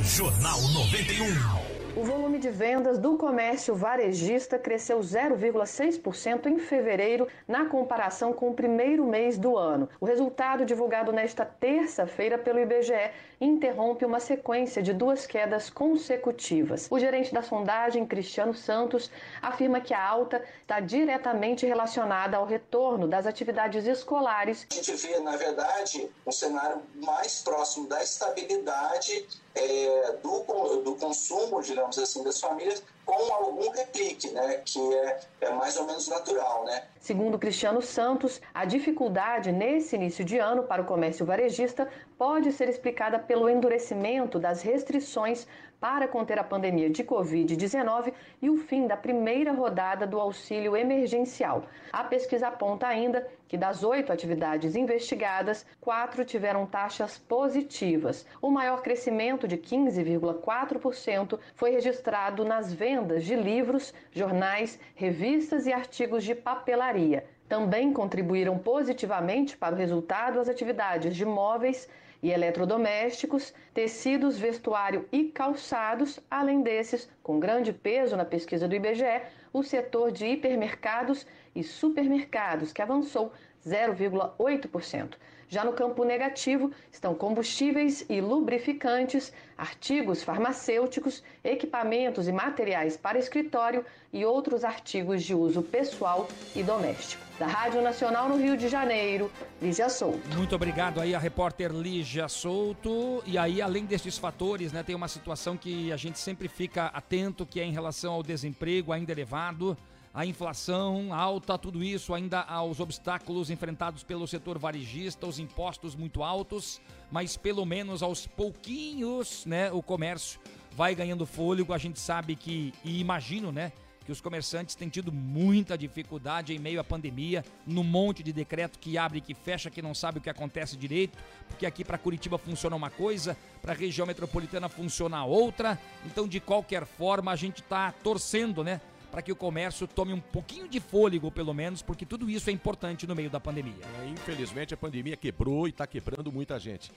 Jornal 91. O volume de vendas do comércio varejista cresceu 0,6% em fevereiro, na comparação com o primeiro mês do ano. O resultado, divulgado nesta terça-feira pelo IBGE, interrompe uma sequência de duas quedas consecutivas. O gerente da sondagem, Cristiano Santos, afirma que a alta está diretamente relacionada ao retorno das atividades escolares. A gente vê, na verdade, um cenário mais próximo da estabilidade é, do, do consumo, digamos assim, das famílias com algum replique, né, que é, é mais ou menos natural, né. Segundo Cristiano Santos, a dificuldade nesse início de ano para o comércio varejista pode ser explicada pelo endurecimento das restrições para conter a pandemia de Covid-19 e o fim da primeira rodada do auxílio emergencial. A pesquisa aponta ainda que das oito atividades investigadas, quatro tiveram taxas positivas. O maior crescimento de 15,4% foi registrado nas vendas de livros, jornais, revistas e artigos de papelaria. Também contribuíram positivamente para o resultado as atividades de móveis e eletrodomésticos, tecidos, vestuário e calçados, além desses, com grande peso na pesquisa do IBGE, o setor de hipermercados e supermercados, que avançou 0,8%. Já no campo negativo estão combustíveis e lubrificantes, artigos farmacêuticos, equipamentos e materiais para escritório e outros artigos de uso pessoal e doméstico. Da Rádio Nacional no Rio de Janeiro, Lígia Souto. Muito obrigado aí a repórter Lígia Souto. E aí, além destes fatores, né, tem uma situação que a gente sempre fica atento, que é em relação ao desemprego ainda elevado a inflação alta, tudo isso ainda aos obstáculos enfrentados pelo setor varejista, os impostos muito altos, mas pelo menos aos pouquinhos, né, o comércio vai ganhando fôlego. A gente sabe que e imagino, né, que os comerciantes têm tido muita dificuldade em meio à pandemia, no monte de decreto que abre e que fecha, que não sabe o que acontece direito, porque aqui para Curitiba funciona uma coisa, para a região metropolitana funciona outra. Então, de qualquer forma, a gente está torcendo, né? para que o comércio tome um pouquinho de fôlego, pelo menos, porque tudo isso é importante no meio da pandemia. É, infelizmente, a pandemia quebrou e está quebrando muita gente.